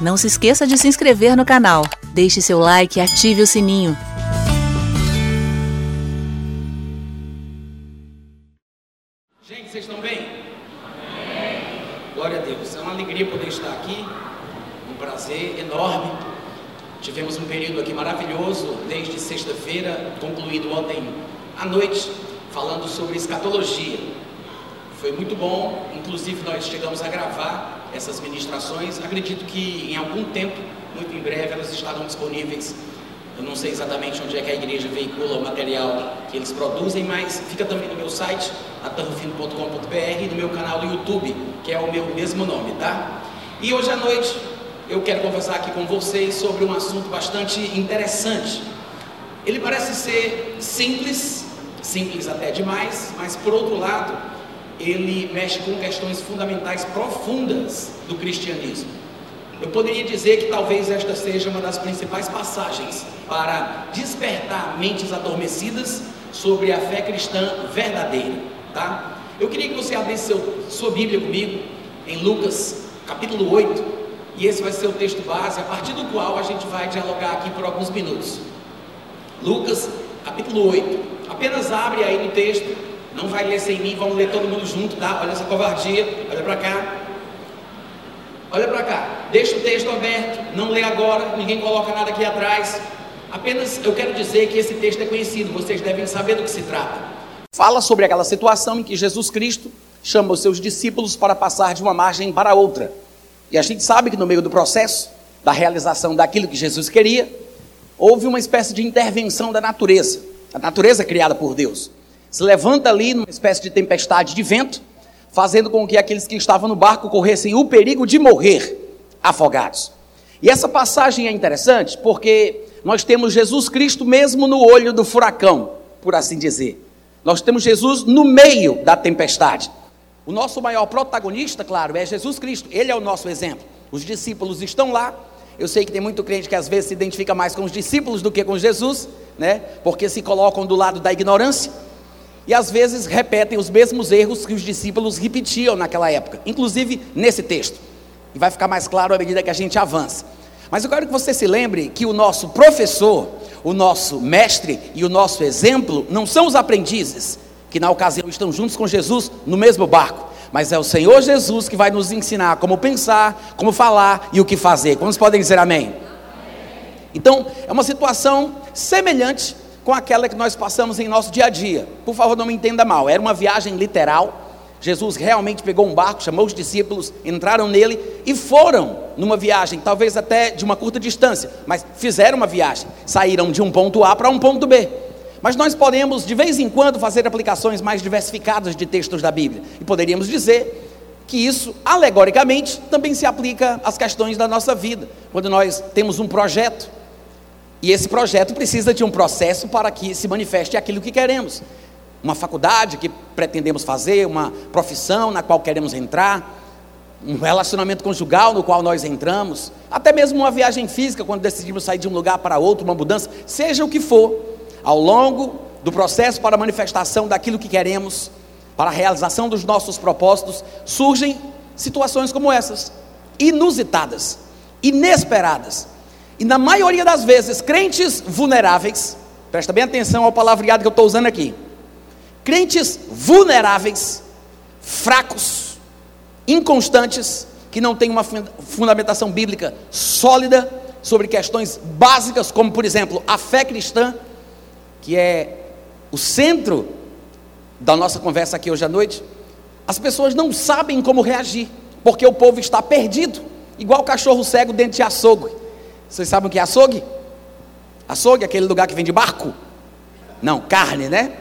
Não se esqueça de se inscrever no canal, deixe seu like e ative o sininho. Gente, vocês estão bem? Glória a Deus. É uma alegria poder estar aqui. Um prazer enorme. Tivemos um período aqui maravilhoso, desde sexta-feira, concluído ontem à noite, falando sobre escatologia. Foi muito bom, inclusive nós chegamos a gravar essas ministrações. Acredito que em algum tempo, muito em breve, elas estarão disponíveis. Eu não sei exatamente onde é que a igreja veicula o material que eles produzem, mas fica também no meu site, atarrofino.com.br e no meu canal do YouTube, que é o meu mesmo nome, tá? E hoje à noite eu quero conversar aqui com vocês sobre um assunto bastante interessante. Ele parece ser simples, simples até demais, mas por outro lado, ele mexe com questões fundamentais profundas do cristianismo. Eu poderia dizer que talvez esta seja uma das principais passagens para despertar mentes adormecidas sobre a fé cristã verdadeira, tá? Eu queria que você abrisse seu, sua Bíblia comigo em Lucas, capítulo 8, e esse vai ser o texto base, a partir do qual a gente vai dialogar aqui por alguns minutos. Lucas, capítulo 8. Apenas abre aí no texto não vai ler sem mim, vamos ler todo mundo junto, tá? Olha essa covardia, olha para cá. Olha para cá, deixa o texto aberto, não lê agora, ninguém coloca nada aqui atrás. Apenas eu quero dizer que esse texto é conhecido, vocês devem saber do que se trata. Fala sobre aquela situação em que Jesus Cristo chama os seus discípulos para passar de uma margem para outra. E a gente sabe que no meio do processo da realização daquilo que Jesus queria, houve uma espécie de intervenção da natureza, a natureza criada por Deus se levanta ali numa espécie de tempestade de vento, fazendo com que aqueles que estavam no barco corressem o perigo de morrer afogados. E essa passagem é interessante porque nós temos Jesus Cristo mesmo no olho do furacão, por assim dizer. Nós temos Jesus no meio da tempestade. O nosso maior protagonista, claro, é Jesus Cristo. Ele é o nosso exemplo. Os discípulos estão lá. Eu sei que tem muito crente que às vezes se identifica mais com os discípulos do que com Jesus, né? Porque se colocam do lado da ignorância e às vezes repetem os mesmos erros que os discípulos repetiam naquela época, inclusive nesse texto. E vai ficar mais claro à medida que a gente avança. Mas eu quero que você se lembre que o nosso professor, o nosso mestre e o nosso exemplo não são os aprendizes, que na ocasião estão juntos com Jesus no mesmo barco, mas é o Senhor Jesus que vai nos ensinar como pensar, como falar e o que fazer. Quantos podem dizer amém? Então, é uma situação semelhante com aquela que nós passamos em nosso dia a dia. Por favor, não me entenda mal, era uma viagem literal. Jesus realmente pegou um barco, chamou os discípulos, entraram nele e foram numa viagem, talvez até de uma curta distância, mas fizeram uma viagem. Saíram de um ponto A para um ponto B. Mas nós podemos, de vez em quando, fazer aplicações mais diversificadas de textos da Bíblia. E poderíamos dizer que isso, alegoricamente, também se aplica às questões da nossa vida. Quando nós temos um projeto, e esse projeto precisa de um processo para que se manifeste aquilo que queremos. Uma faculdade que pretendemos fazer, uma profissão na qual queremos entrar, um relacionamento conjugal no qual nós entramos, até mesmo uma viagem física, quando decidimos sair de um lugar para outro, uma mudança, seja o que for, ao longo do processo para a manifestação daquilo que queremos, para a realização dos nossos propósitos, surgem situações como essas, inusitadas, inesperadas, e na maioria das vezes, crentes vulneráveis, presta bem atenção ao palavreado que eu estou usando aqui. Crentes vulneráveis, fracos, inconstantes, que não têm uma fundamentação bíblica sólida sobre questões básicas, como por exemplo a fé cristã, que é o centro da nossa conversa aqui hoje à noite. As pessoas não sabem como reagir, porque o povo está perdido, igual cachorro cego dentro de açougue. Vocês sabem o que é açougue? Açougue é aquele lugar que vende barco? Não, carne, né?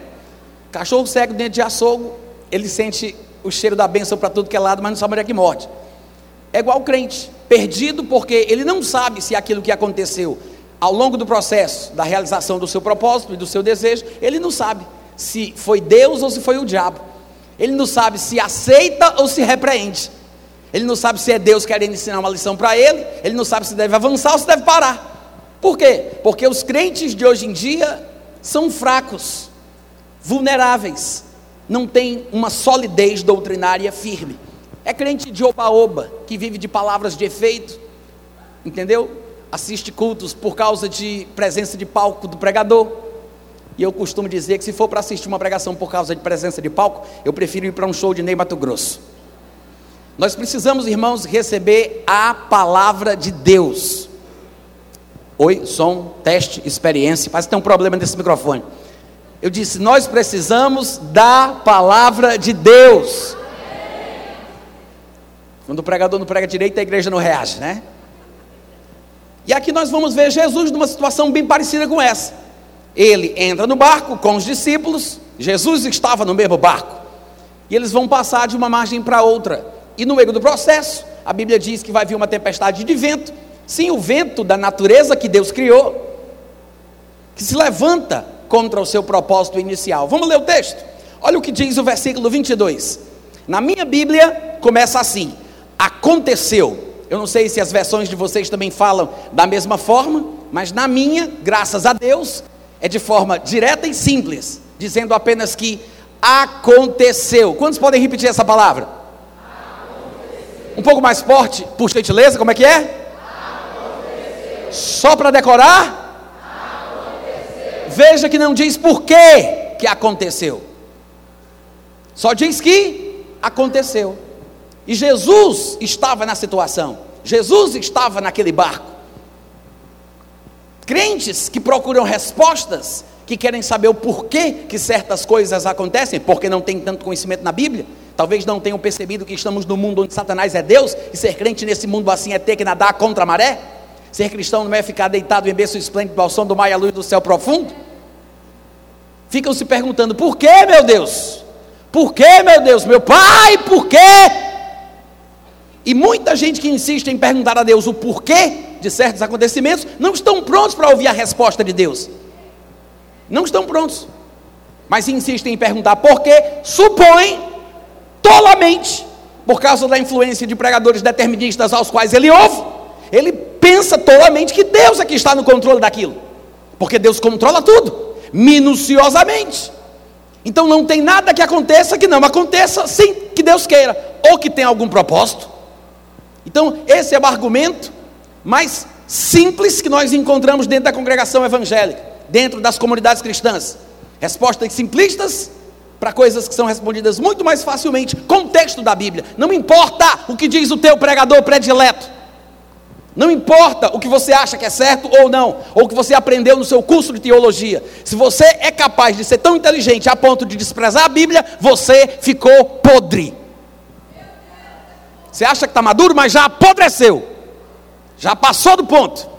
Cachorro cego dentro de açougue, ele sente o cheiro da bênção para tudo que é lado, mas não sabe onde é que morde. É igual o crente, perdido porque ele não sabe se aquilo que aconteceu ao longo do processo da realização do seu propósito e do seu desejo, ele não sabe se foi Deus ou se foi o diabo. Ele não sabe se aceita ou se repreende. Ele não sabe se é Deus querendo ensinar uma lição para ele, ele não sabe se deve avançar ou se deve parar. Por quê? Porque os crentes de hoje em dia são fracos, vulneráveis, não têm uma solidez doutrinária firme. É crente de oba-oba, que vive de palavras de efeito, entendeu? Assiste cultos por causa de presença de palco do pregador. E eu costumo dizer que se for para assistir uma pregação por causa de presença de palco, eu prefiro ir para um show de Ney Mato Grosso. Nós precisamos, irmãos, receber a palavra de Deus. Oi, som, teste, experiência. Parece que tem um problema nesse microfone. Eu disse: Nós precisamos da palavra de Deus. Quando o pregador não prega direito, a igreja não reage, né? E aqui nós vamos ver Jesus numa situação bem parecida com essa. Ele entra no barco com os discípulos, Jesus estava no mesmo barco, e eles vão passar de uma margem para outra. E no meio do processo, a Bíblia diz que vai vir uma tempestade de vento, sim, o vento da natureza que Deus criou, que se levanta contra o seu propósito inicial. Vamos ler o texto? Olha o que diz o versículo 22. Na minha Bíblia, começa assim: Aconteceu. Eu não sei se as versões de vocês também falam da mesma forma, mas na minha, graças a Deus, é de forma direta e simples, dizendo apenas que aconteceu. Quantos podem repetir essa palavra? Aconteceu. Um pouco mais forte, por gentileza, como é que é? Aconteceu. Só para decorar? Veja que não diz por que que aconteceu. Só diz que aconteceu. E Jesus estava na situação. Jesus estava naquele barco. Crentes que procuram respostas, que querem saber o porquê que certas coisas acontecem, porque não tem tanto conhecimento na Bíblia, talvez não tenham percebido que estamos no mundo onde Satanás é Deus, e ser crente nesse mundo assim é ter que nadar contra a maré. Ser cristão não é ficar deitado em berço esplêndido ao som do mar e à luz do céu profundo ficam se perguntando: por que, meu Deus? Por que, meu Deus? Meu pai, por quê? E muita gente que insiste em perguntar a Deus o porquê de certos acontecimentos não estão prontos para ouvir a resposta de Deus. Não estão prontos. Mas insistem em perguntar por quê, supõem tolamente, por causa da influência de pregadores deterministas aos quais ele ouve, ele pensa tolamente que Deus é que está no controle daquilo. Porque Deus controla tudo minuciosamente. Então não tem nada que aconteça que não aconteça sem que Deus queira, ou que tenha algum propósito. Então, esse é o argumento mais simples que nós encontramos dentro da congregação evangélica, dentro das comunidades cristãs. Respostas simplistas para coisas que são respondidas muito mais facilmente com o texto da Bíblia. Não importa o que diz o teu pregador predileto. Não importa o que você acha que é certo ou não, ou o que você aprendeu no seu curso de teologia. Se você é capaz de ser tão inteligente a ponto de desprezar a Bíblia, você ficou podre. Você acha que está maduro, mas já apodreceu. Já passou do ponto.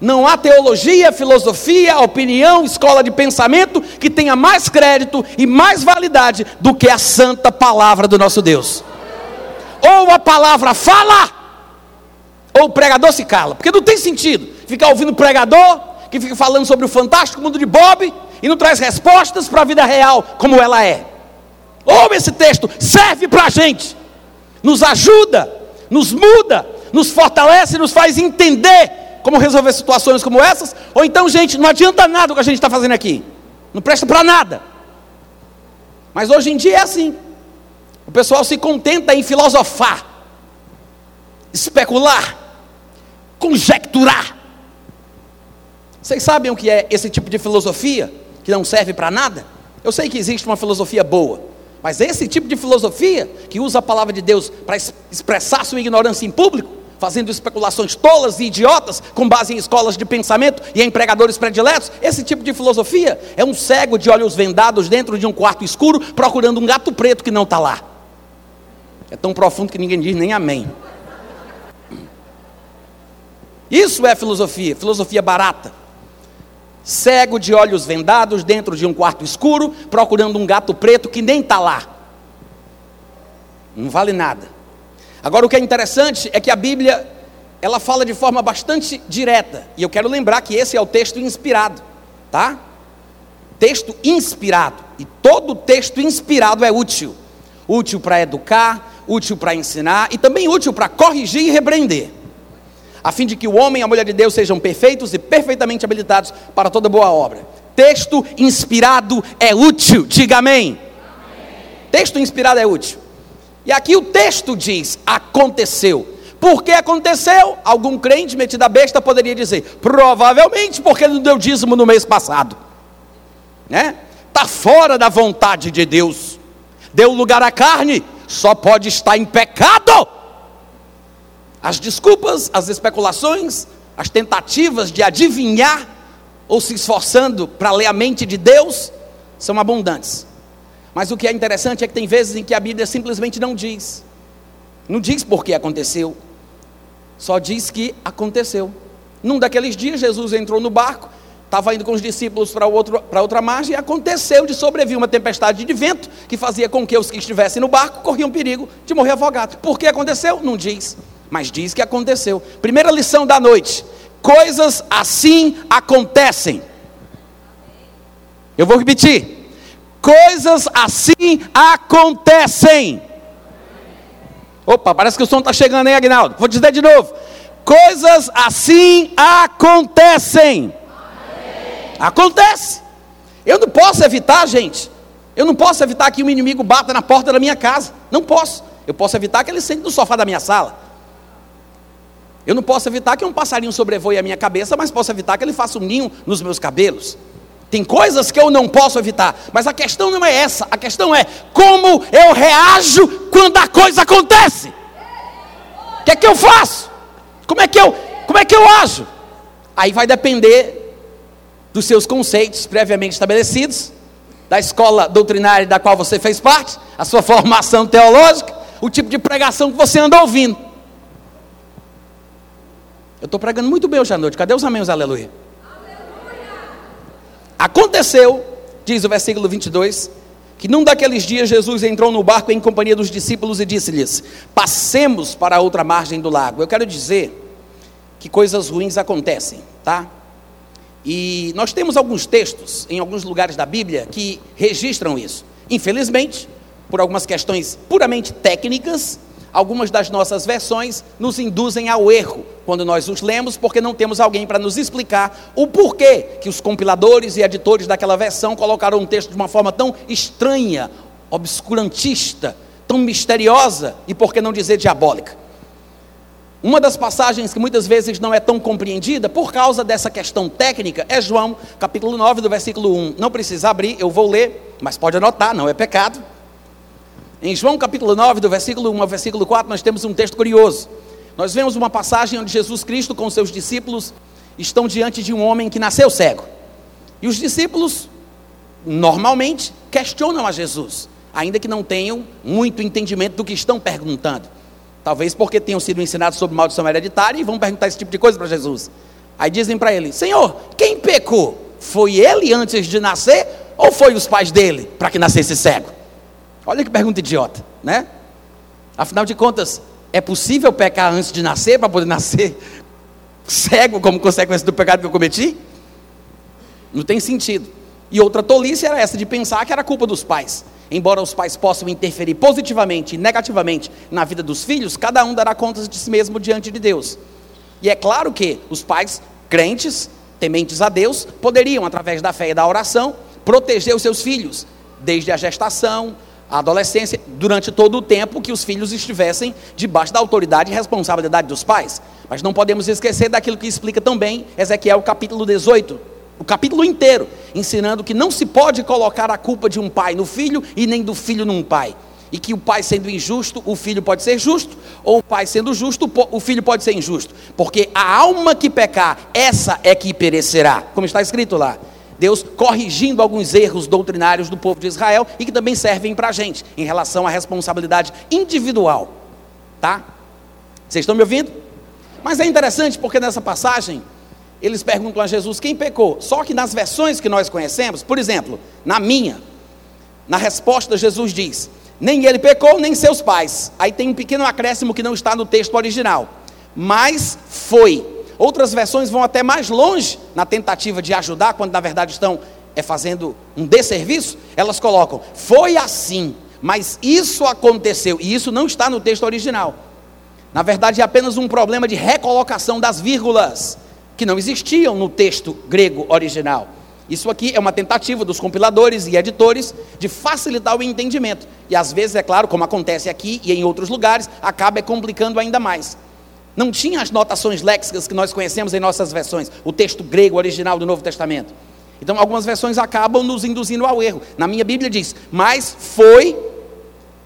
Não há teologia, filosofia, opinião, escola de pensamento que tenha mais crédito e mais validade do que a santa palavra do nosso Deus. Ou a palavra fala, ou o pregador se cala, porque não tem sentido ficar ouvindo pregador que fica falando sobre o fantástico mundo de Bob e não traz respostas para a vida real como ela é. Ouve esse texto, serve para a gente, nos ajuda, nos muda, nos fortalece, nos faz entender como resolver situações como essas. Ou então, gente, não adianta nada o que a gente está fazendo aqui, não presta para nada. Mas hoje em dia é assim. O pessoal se contenta em filosofar, especular, conjecturar. Vocês sabem o que é esse tipo de filosofia que não serve para nada? Eu sei que existe uma filosofia boa, mas esse tipo de filosofia que usa a palavra de Deus para expressar sua ignorância em público, fazendo especulações tolas e idiotas com base em escolas de pensamento e em pregadores prediletos, esse tipo de filosofia é um cego de olhos vendados dentro de um quarto escuro procurando um gato preto que não está lá. É tão profundo que ninguém diz nem amém. Isso é filosofia, filosofia barata. Cego de olhos vendados dentro de um quarto escuro, procurando um gato preto que nem está lá. Não vale nada. Agora o que é interessante é que a Bíblia ela fala de forma bastante direta, e eu quero lembrar que esse é o texto inspirado, tá? Texto inspirado, e todo texto inspirado é útil. Útil para educar, útil para ensinar e também útil para corrigir e repreender a fim de que o homem e a mulher de Deus sejam perfeitos e perfeitamente habilitados para toda boa obra. Texto inspirado é útil, diga amém. amém. Texto inspirado é útil. E aqui o texto diz: aconteceu. Por que aconteceu? Algum crente metido a besta poderia dizer: provavelmente porque não deu dízimo no mês passado. Né? Está fora da vontade de Deus. Deu lugar à carne, só pode estar em pecado. As desculpas, as especulações, as tentativas de adivinhar ou se esforçando para ler a mente de Deus são abundantes. Mas o que é interessante é que tem vezes em que a Bíblia simplesmente não diz. Não diz por que aconteceu. Só diz que aconteceu. Num daqueles dias, Jesus entrou no barco, estava indo com os discípulos para, outra margem, e aconteceu de sobrevir uma tempestade de vento que fazia com que os que estivessem no barco corriam perigo de morrer afogados. Por que aconteceu? Não diz, mas diz que aconteceu. Primeira lição da noite: coisas assim acontecem. Eu vou repetir. Coisas assim acontecem. Opa, parece que o som está chegando aí, Agnaldo. Vou dizer de novo. Coisas assim acontecem. Acontece. Eu não posso evitar, gente. Eu não posso evitar que um inimigo bata na porta da minha casa. Não posso. Eu posso evitar que ele sente no sofá da minha sala. Eu não posso evitar que um passarinho sobrevoe a minha cabeça, mas posso evitar que ele faça um ninho nos meus cabelos. Tem coisas que eu não posso evitar, mas a questão não é essa, a questão é como eu reajo quando a coisa acontece. O que é que eu faço? Como é que eu, como é que eu ajo? Aí vai depender dos seus conceitos previamente estabelecidos, da escola doutrinária da qual você fez parte, a sua formação teológica, o tipo de pregação que você anda ouvindo. Eu estou pregando muito bem hoje à noite. Cadê os amém, os aleluia? Aconteceu, diz o versículo 22, que num daqueles dias Jesus entrou no barco em companhia dos discípulos e disse-lhes: Passemos para a outra margem do lago. Eu quero dizer que coisas ruins acontecem, tá? E nós temos alguns textos em alguns lugares da Bíblia que registram isso. Infelizmente, por algumas questões puramente técnicas, algumas das nossas versões nos induzem ao erro quando nós os lemos, porque não temos alguém para nos explicar o porquê que os compiladores e editores daquela versão colocaram um texto de uma forma tão estranha, obscurantista, tão misteriosa e por que não dizer diabólica. Uma das passagens que muitas vezes não é tão compreendida por causa dessa questão técnica é João, capítulo 9, do versículo 1. Não precisa abrir, eu vou ler, mas pode anotar, não é pecado. Em João capítulo 9, do versículo 1 ao versículo 4, nós temos um texto curioso. Nós vemos uma passagem onde Jesus Cristo com seus discípulos estão diante de um homem que nasceu cego. E os discípulos, normalmente, questionam a Jesus, ainda que não tenham muito entendimento do que estão perguntando. Talvez porque tenham sido ensinados sobre maldição hereditária e vão perguntar esse tipo de coisa para Jesus. Aí dizem para ele: Senhor, quem pecou? Foi ele antes de nascer ou foi os pais dele para que nascesse cego? Olha que pergunta idiota, né? Afinal de contas, é possível pecar antes de nascer para poder nascer cego como consequência do pecado que eu cometi? Não tem sentido. E outra tolice era essa de pensar que era culpa dos pais. Embora os pais possam interferir positivamente e negativamente na vida dos filhos, cada um dará contas de si mesmo diante de Deus. E é claro que os pais crentes, tementes a Deus, poderiam, através da fé e da oração, proteger os seus filhos, desde a gestação, a adolescência, durante todo o tempo que os filhos estivessem debaixo da autoridade e responsabilidade dos pais. Mas não podemos esquecer daquilo que explica também Ezequiel capítulo 18, o capítulo inteiro, ensinando que não se pode colocar a culpa de um pai no filho e nem do filho num pai. E que o pai sendo injusto, o filho pode ser justo, ou o pai sendo justo, o filho pode ser injusto. Porque a alma que pecar, essa é que perecerá, como está escrito lá. Deus corrigindo alguns erros doutrinários do povo de Israel e que também servem para a gente em relação à responsabilidade individual. Tá? Vocês estão me ouvindo? Mas é interessante porque nessa passagem eles perguntam a Jesus quem pecou. Só que nas versões que nós conhecemos, por exemplo, na minha, na resposta Jesus diz: nem ele pecou, nem seus pais. Aí tem um pequeno acréscimo que não está no texto original. Mas foi Outras versões vão até mais longe na tentativa de ajudar, quando na verdade estão é, fazendo um desserviço. Elas colocam, foi assim, mas isso aconteceu, e isso não está no texto original. Na verdade, é apenas um problema de recolocação das vírgulas, que não existiam no texto grego original. Isso aqui é uma tentativa dos compiladores e editores de facilitar o entendimento. E às vezes, é claro, como acontece aqui e em outros lugares, acaba complicando ainda mais. Não tinha as notações léxicas que nós conhecemos em nossas versões, o texto grego original do Novo Testamento. Então, algumas versões acabam nos induzindo ao erro. Na minha Bíblia diz: Mas foi,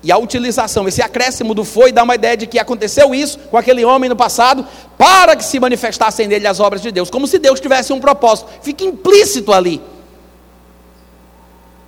e a utilização, esse acréscimo do foi, dá uma ideia de que aconteceu isso com aquele homem no passado, para que se manifestassem nele as obras de Deus, como se Deus tivesse um propósito. Fica implícito ali.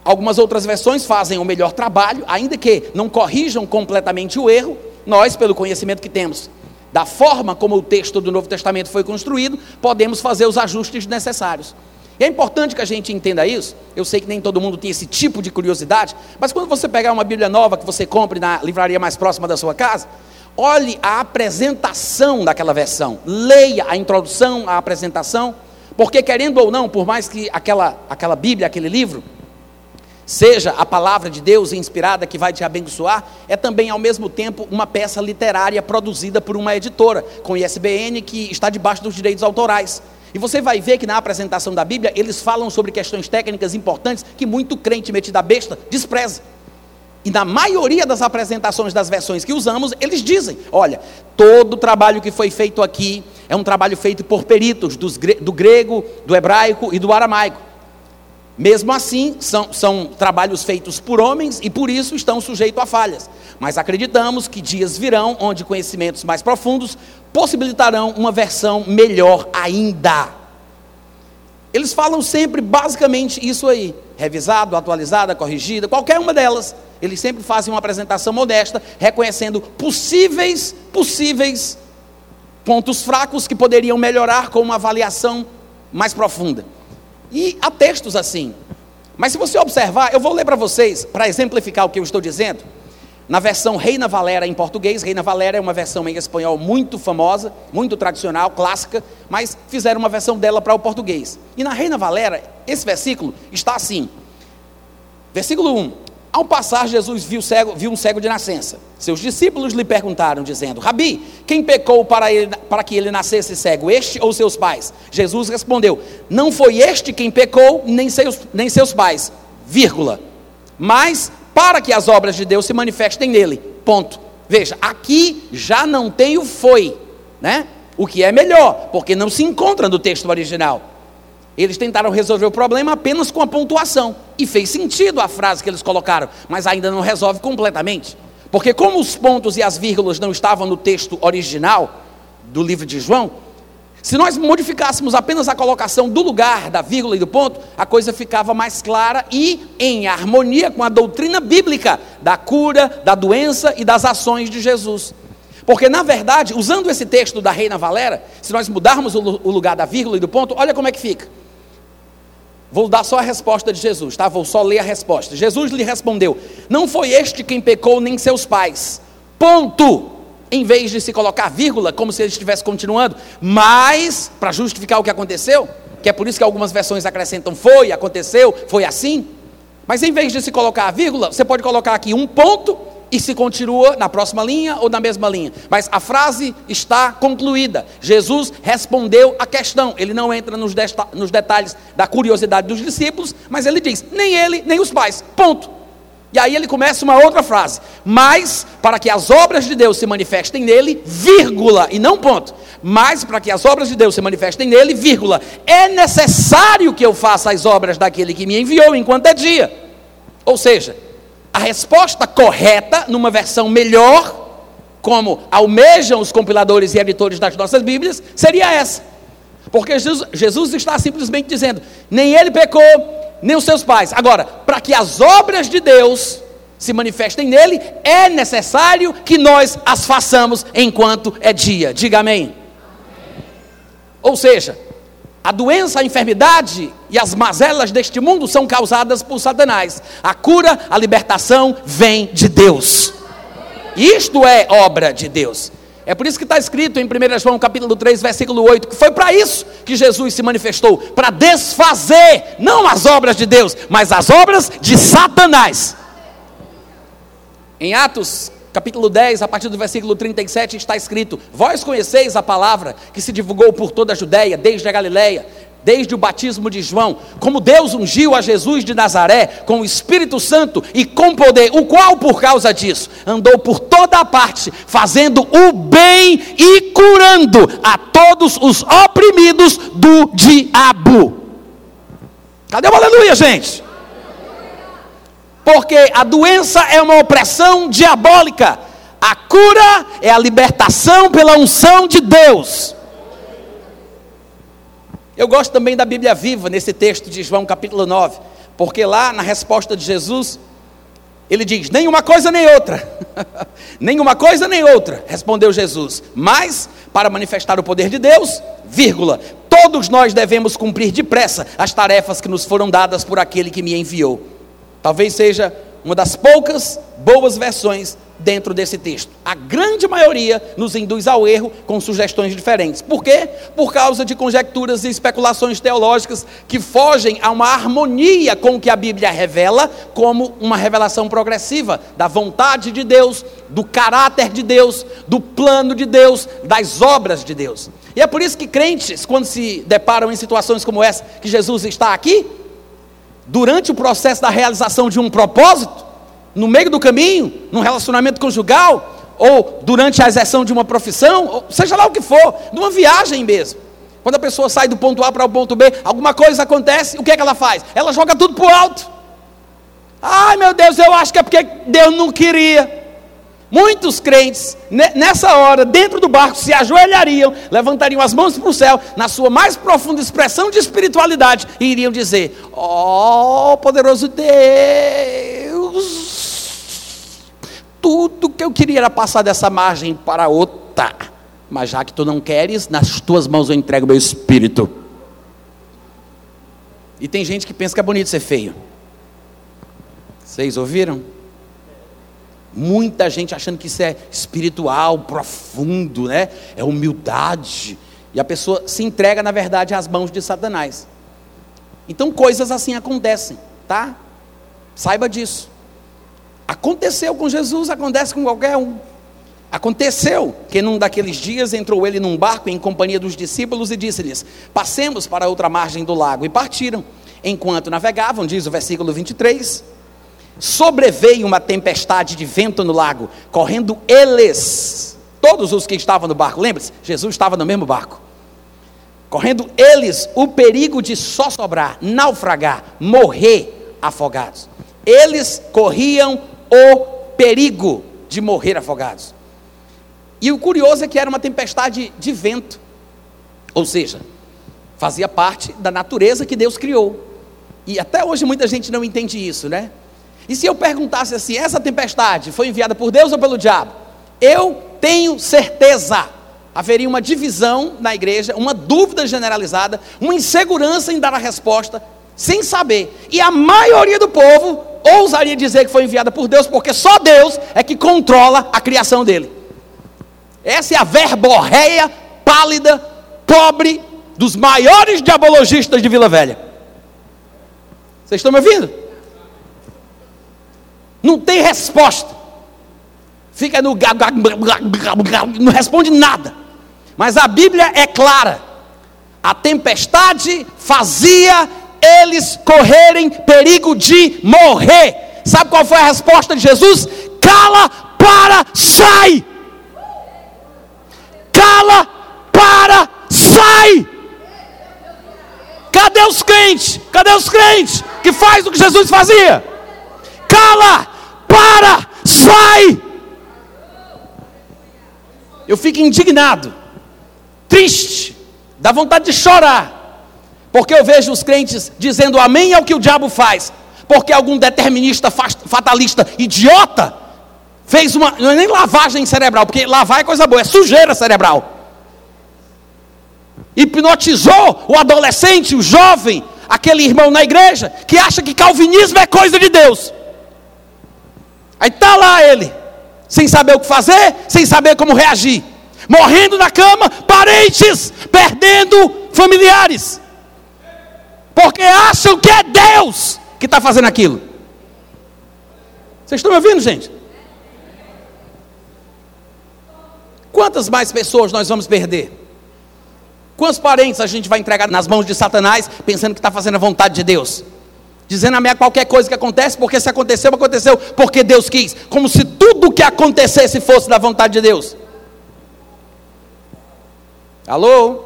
Algumas outras versões fazem o melhor trabalho, ainda que não corrijam completamente o erro, nós, pelo conhecimento que temos da forma como o texto do Novo Testamento foi construído, podemos fazer os ajustes necessários. E é importante que a gente entenda isso. Eu sei que nem todo mundo tem esse tipo de curiosidade, mas quando você pegar uma Bíblia nova que você compre na livraria mais próxima da sua casa, olhe a apresentação daquela versão, leia a introdução, a apresentação, porque querendo ou não, por mais que aquela, aquela Bíblia, aquele livro, seja a palavra de Deus inspirada que vai te abençoar, é também ao mesmo tempo uma peça literária produzida por uma editora, com ISBN que está debaixo dos direitos autorais. E você vai ver que na apresentação da Bíblia eles falam sobre questões técnicas importantes que muito crente metido a besta despreza. E na maioria das apresentações das versões que usamos, eles dizem: olha, todo o trabalho que foi feito aqui é um trabalho feito por peritos do grego, do hebraico e do aramaico. Mesmo assim, são, são trabalhos feitos por homens e por isso estão sujeitos a falhas. Mas acreditamos que dias virão onde conhecimentos mais profundos possibilitarão uma versão melhor ainda. Eles falam sempre basicamente isso aí: revisado, atualizada, corrigida, qualquer uma delas. Eles sempre fazem uma apresentação modesta, reconhecendo possíveis, possíveis pontos fracos que poderiam melhorar com uma avaliação mais profunda. E há textos assim. Mas se você observar, eu vou ler para vocês, para exemplificar o que eu estou dizendo. Na versão Reina Valera em português, Reina Valera é uma versão em espanhol muito famosa, muito tradicional, clássica, mas fizeram uma versão dela para o português. E na Reina Valera, esse versículo está assim. Versículo 1: Ao passar, Jesus viu, cego, viu um cego de nascença. Seus discípulos lhe perguntaram, dizendo: Rabi, quem pecou para, ele, para que ele nascesse cego, este ou seus pais? Jesus respondeu: Não foi este quem pecou, nem seus, nem seus pais, vírgula. Mas para que as obras de Deus se manifestem nele. Ponto. Veja, aqui já não tem o foi, né? O que é melhor, porque não se encontra no texto original. Eles tentaram resolver o problema apenas com a pontuação. E fez sentido a frase que eles colocaram, mas ainda não resolve completamente. Porque, como os pontos e as vírgulas não estavam no texto original do livro de João, se nós modificássemos apenas a colocação do lugar, da vírgula e do ponto, a coisa ficava mais clara e em harmonia com a doutrina bíblica da cura, da doença e das ações de Jesus. Porque, na verdade, usando esse texto da Reina Valera, se nós mudarmos o lugar da vírgula e do ponto, olha como é que fica. Vou dar só a resposta de Jesus, tá? Vou só ler a resposta. Jesus lhe respondeu: Não foi este quem pecou, nem seus pais. Ponto em vez de se colocar vírgula, como se ele estivesse continuando, mas, para justificar o que aconteceu, que é por isso que algumas versões acrescentam foi, aconteceu, foi assim, mas em vez de se colocar vírgula, você pode colocar aqui um ponto e se continua na próxima linha ou na mesma linha. Mas a frase está concluída. Jesus respondeu a questão. Ele não entra nos, nos detalhes da curiosidade dos discípulos, mas ele diz: nem ele, nem os pais. Ponto. E aí ele começa uma outra frase. Mas para que as obras de Deus se manifestem nele, vírgula, e não ponto. Mas para que as obras de Deus se manifestem nele, vírgula, é necessário que eu faça as obras daquele que me enviou enquanto é dia. Ou seja, a resposta correta, numa versão melhor, como almejam os compiladores e editores das nossas Bíblias, seria essa. Porque Jesus, Jesus está simplesmente dizendo: nem ele pecou, nem os seus pais. Agora, para que as obras de Deus se manifestem nele, é necessário que nós as façamos enquanto é dia. Diga amém. amém. Ou seja, a doença, a enfermidade e as mazelas deste mundo são causadas por Satanás. A cura, a libertação vem de Deus. Isto é obra de Deus. É por isso que está escrito em 1 João capítulo 3, versículo 8, que foi para isso que Jesus se manifestou, para desfazer, não as obras de Deus, mas as obras de Satanás. Em Atos capítulo 10, a partir do versículo 37, está escrito: Vós conheceis a palavra que se divulgou por toda a Judéia, desde a Galiléia, desde o batismo de João, como Deus ungiu a Jesus de Nazaré com o Espírito Santo e com poder, o qual, por causa disso, andou por toda a parte, fazendo o bem e curando a todos os oprimidos do diabo. Cadê o aleluia, gente? Porque a doença é uma opressão diabólica, a cura é a libertação pela unção de Deus. Eu gosto também da Bíblia viva nesse texto de João capítulo 9, porque lá na resposta de Jesus, ele diz: nem uma coisa nem outra, nem uma coisa nem outra, respondeu Jesus, mas para manifestar o poder de Deus, vírgula, todos nós devemos cumprir depressa as tarefas que nos foram dadas por aquele que me enviou. Talvez seja uma das poucas boas versões dentro desse texto. A grande maioria nos induz ao erro com sugestões diferentes. Por quê? Por causa de conjecturas e especulações teológicas que fogem a uma harmonia com o que a Bíblia revela, como uma revelação progressiva da vontade de Deus, do caráter de Deus, do plano de Deus, das obras de Deus. E é por isso que crentes, quando se deparam em situações como essa, que Jesus está aqui, durante o processo da realização de um propósito, no meio do caminho, num relacionamento conjugal, ou durante a exerção de uma profissão, ou seja lá o que for, numa viagem mesmo. Quando a pessoa sai do ponto A para o ponto B, alguma coisa acontece, o que é que ela faz? Ela joga tudo para o alto. Ai meu Deus, eu acho que é porque Deus não queria. Muitos crentes, nessa hora, dentro do barco, se ajoelhariam, levantariam as mãos para o céu, na sua mais profunda expressão de espiritualidade, e iriam dizer: Ó oh, poderoso Deus, tudo que eu queria era passar dessa margem para outra. Mas já que tu não queres, nas tuas mãos eu entrego meu espírito. E tem gente que pensa que é bonito ser feio. Vocês ouviram? Muita gente achando que isso é espiritual, profundo, né? É humildade. E a pessoa se entrega, na verdade, às mãos de Satanás. Então coisas assim acontecem, tá? Saiba disso. Aconteceu com Jesus, acontece com qualquer um. Aconteceu que num daqueles dias entrou ele num barco em companhia dos discípulos e disse-lhes: Passemos para outra margem do lago. E partiram. Enquanto navegavam, diz o versículo 23, sobreveio uma tempestade de vento no lago, correndo eles, todos os que estavam no barco, lembre-se, Jesus estava no mesmo barco, correndo eles o perigo de só sobrar, naufragar, morrer afogados. Eles corriam o perigo de morrer afogados. E o curioso é que era uma tempestade de vento, ou seja, fazia parte da natureza que Deus criou. E até hoje muita gente não entende isso, né? E se eu perguntasse assim, essa tempestade foi enviada por Deus ou pelo diabo? Eu tenho certeza. Haveria uma divisão na igreja, uma dúvida generalizada, uma insegurança em dar a resposta, sem saber. E a maioria do povo ousaria dizer que foi enviada por Deus, porque só Deus é que controla a criação dele. Essa é a verborreia pálida, pobre, dos maiores diabologistas de Vila Velha. Vocês estão me ouvindo? Não tem resposta. Fica no. Não responde nada. Mas a Bíblia é clara. A tempestade fazia eles correrem perigo de morrer. Sabe qual foi a resposta de Jesus? Cala, para, sai. Cala, para, sai. Cadê os crentes? Cadê os crentes que faz o que Jesus fazia? Cala, para, sai. Eu fico indignado, triste, dá vontade de chorar porque eu vejo os crentes dizendo amém ao que o diabo faz. Porque algum determinista fatalista idiota fez uma. Não é nem lavagem cerebral, porque lavar é coisa boa, é sujeira cerebral. Hipnotizou o adolescente, o jovem, aquele irmão na igreja, que acha que calvinismo é coisa de Deus. Aí está lá ele, sem saber o que fazer, sem saber como reagir, morrendo na cama, parentes, perdendo familiares porque acham que é Deus que está fazendo aquilo. Vocês estão me ouvindo, gente? Quantas mais pessoas nós vamos perder? Quantos parentes a gente vai entregar nas mãos de Satanás, pensando que está fazendo a vontade de Deus? Dizendo a minha qualquer coisa que acontece, porque se aconteceu, aconteceu porque Deus quis. Como se tudo que acontecesse fosse da vontade de Deus. Alô?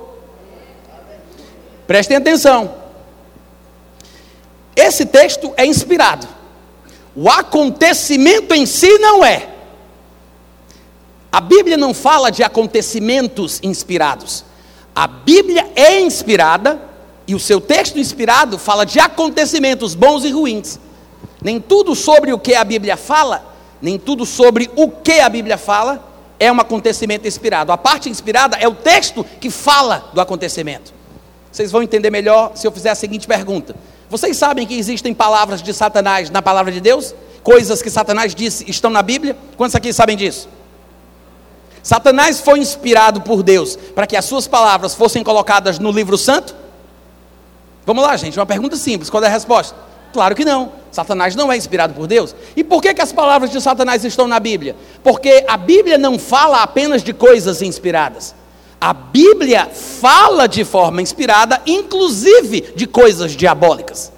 Prestem atenção. Esse texto é inspirado. O acontecimento em si não é. A Bíblia não fala de acontecimentos inspirados. A Bíblia é inspirada e o seu texto inspirado fala de acontecimentos bons e ruins. Nem tudo sobre o que a Bíblia fala, nem tudo sobre o que a Bíblia fala é um acontecimento inspirado. A parte inspirada é o texto que fala do acontecimento. Vocês vão entender melhor se eu fizer a seguinte pergunta: Vocês sabem que existem palavras de Satanás na palavra de Deus? Coisas que Satanás disse estão na Bíblia? Quantos aqui sabem disso? Satanás foi inspirado por Deus para que as suas palavras fossem colocadas no livro santo? Vamos lá, gente, uma pergunta simples: qual é a resposta? Claro que não. Satanás não é inspirado por Deus. E por que, que as palavras de Satanás estão na Bíblia? Porque a Bíblia não fala apenas de coisas inspiradas. A Bíblia fala de forma inspirada, inclusive de coisas diabólicas.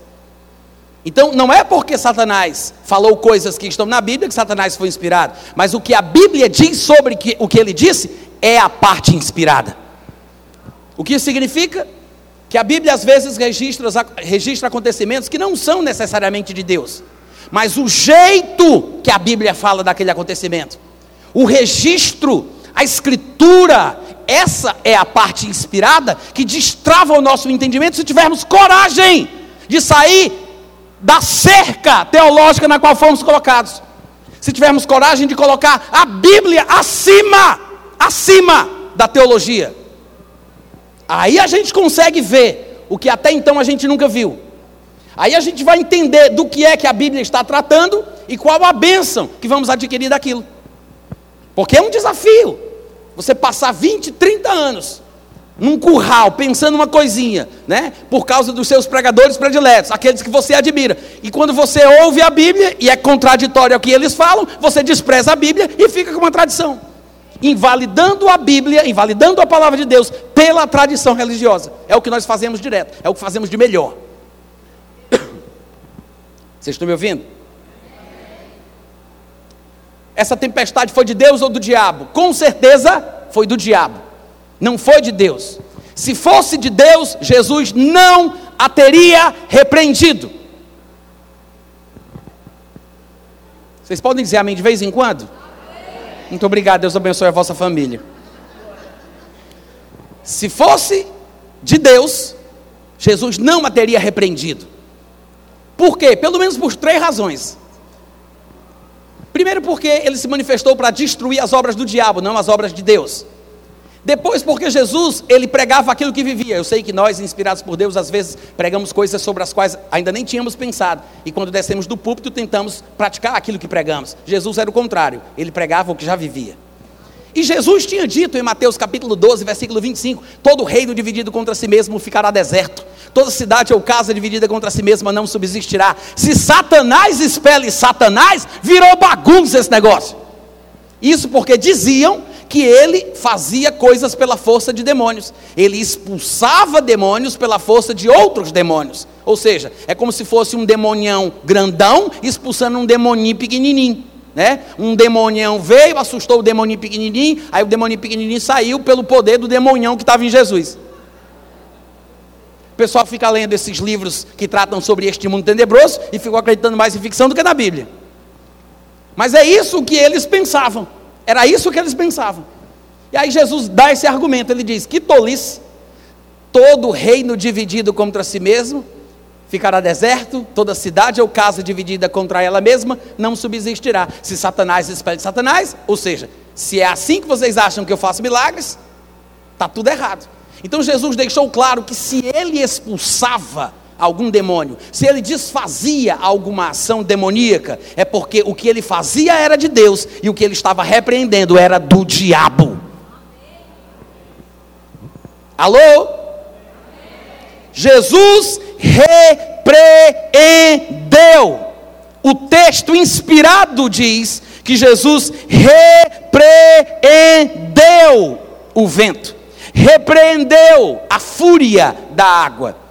Então, não é porque Satanás falou coisas que estão na Bíblia que Satanás foi inspirado, mas o que a Bíblia diz sobre o que ele disse é a parte inspirada. O que isso significa? Que a Bíblia às vezes registra, registra acontecimentos que não são necessariamente de Deus, mas o jeito que a Bíblia fala daquele acontecimento, o registro, a escritura, essa é a parte inspirada que destrava o nosso entendimento se tivermos coragem de sair da cerca teológica na qual fomos colocados. Se tivermos coragem de colocar a Bíblia acima, acima da teologia. Aí a gente consegue ver o que até então a gente nunca viu. Aí a gente vai entender do que é que a Bíblia está tratando e qual a bênção que vamos adquirir daquilo. Porque é um desafio. Você passar 20, 30 anos num curral, pensando uma coisinha, né? Por causa dos seus pregadores prediletos, aqueles que você admira. E quando você ouve a Bíblia e é contraditório ao que eles falam, você despreza a Bíblia e fica com uma tradição. Invalidando a Bíblia, invalidando a palavra de Deus pela tradição religiosa. É o que nós fazemos direto, é o que fazemos de melhor. Vocês estão me ouvindo? Essa tempestade foi de Deus ou do diabo? Com certeza foi do diabo não foi de Deus. Se fosse de Deus, Jesus não a teria repreendido. Vocês podem dizer amém de vez em quando? Muito obrigado, Deus abençoe a vossa família. Se fosse de Deus, Jesus não a teria repreendido. Por quê? Pelo menos por três razões. Primeiro, porque ele se manifestou para destruir as obras do diabo, não as obras de Deus. Depois, porque Jesus, ele pregava aquilo que vivia. Eu sei que nós, inspirados por Deus, às vezes pregamos coisas sobre as quais ainda nem tínhamos pensado. E quando descemos do púlpito, tentamos praticar aquilo que pregamos. Jesus era o contrário, ele pregava o que já vivia. E Jesus tinha dito em Mateus capítulo 12, versículo 25: Todo reino dividido contra si mesmo ficará deserto, toda cidade ou casa dividida contra si mesma não subsistirá. Se Satanás expele Satanás, virou bagunça esse negócio. Isso porque diziam que ele fazia coisas pela força de demônios. Ele expulsava demônios pela força de outros demônios. Ou seja, é como se fosse um demonião grandão expulsando um demoninho pequenininho. Né? Um demonião veio, assustou o demoninho pequenininho, aí o demoninho pequenininho saiu pelo poder do demonião que estava em Jesus. O pessoal fica lendo esses livros que tratam sobre este mundo tenebroso e ficou acreditando mais em ficção do que na Bíblia. Mas é isso que eles pensavam. Era isso que eles pensavam. E aí Jesus dá esse argumento, ele diz: que tolice, todo reino dividido contra si mesmo ficará deserto, toda cidade ou casa dividida contra ela mesma não subsistirá. Se Satanás espelha Satanás, ou seja, se é assim que vocês acham que eu faço milagres, está tudo errado. Então Jesus deixou claro que se ele expulsava algum demônio, se ele desfazia alguma ação demoníaca, é porque o que ele fazia era de Deus e o que ele estava repreendendo era do diabo. Alô? Jesus repreendeu. O texto inspirado diz que Jesus repreendeu o vento. repreendeu a fúria da água.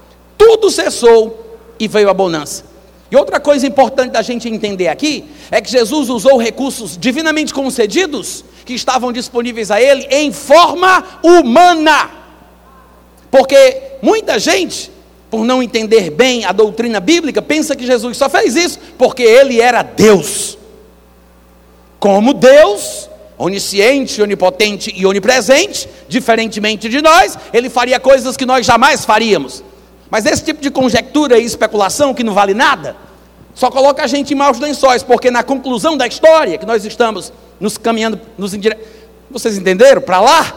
Tudo cessou e veio a bonança. E outra coisa importante da gente entender aqui é que Jesus usou recursos divinamente concedidos que estavam disponíveis a ele em forma humana. Porque muita gente, por não entender bem a doutrina bíblica, pensa que Jesus só fez isso porque ele era Deus. Como Deus, onisciente, onipotente e onipresente, diferentemente de nós, ele faria coisas que nós jamais faríamos. Mas esse tipo de conjectura e especulação que não vale nada, só coloca a gente em maus lençóis, porque na conclusão da história que nós estamos nos caminhando, nos indire... vocês entenderam? Para lá?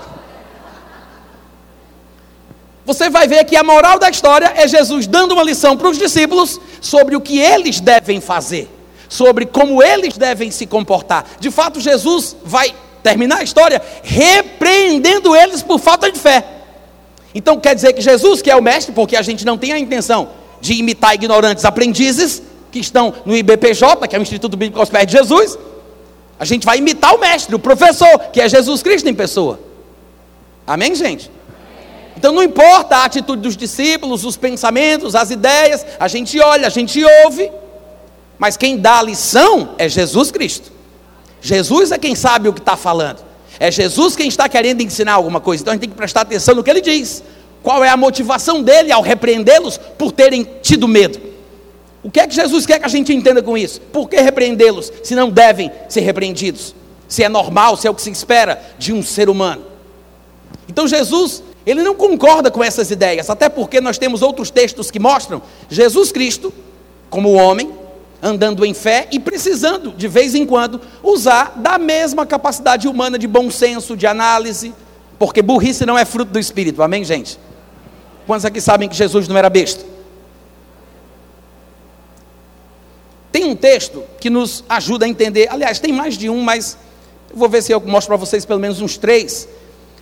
Você vai ver que a moral da história é Jesus dando uma lição para os discípulos sobre o que eles devem fazer, sobre como eles devem se comportar. De fato, Jesus vai terminar a história repreendendo eles por falta de fé. Então quer dizer que Jesus, que é o mestre, porque a gente não tem a intenção de imitar ignorantes aprendizes que estão no IBPJ, que é o Instituto Bíblico aos Pés de Jesus, a gente vai imitar o mestre, o professor, que é Jesus Cristo em pessoa. Amém, gente? Então não importa a atitude dos discípulos, os pensamentos, as ideias, a gente olha, a gente ouve, mas quem dá a lição é Jesus Cristo. Jesus é quem sabe o que está falando. É Jesus quem está querendo ensinar alguma coisa. Então a gente tem que prestar atenção no que ele diz. Qual é a motivação dele ao repreendê-los por terem tido medo? O que é que Jesus quer que a gente entenda com isso? Por que repreendê-los se não devem ser repreendidos? Se é normal, se é o que se espera de um ser humano. Então Jesus, ele não concorda com essas ideias, até porque nós temos outros textos que mostram Jesus Cristo como homem, andando em fé e precisando, de vez em quando, usar da mesma capacidade humana de bom senso, de análise, porque burrice não é fruto do Espírito, amém, gente? Quantos aqui sabem que Jesus não era besta? Tem um texto que nos ajuda a entender, aliás, tem mais de um, mas vou ver se eu mostro para vocês pelo menos uns três.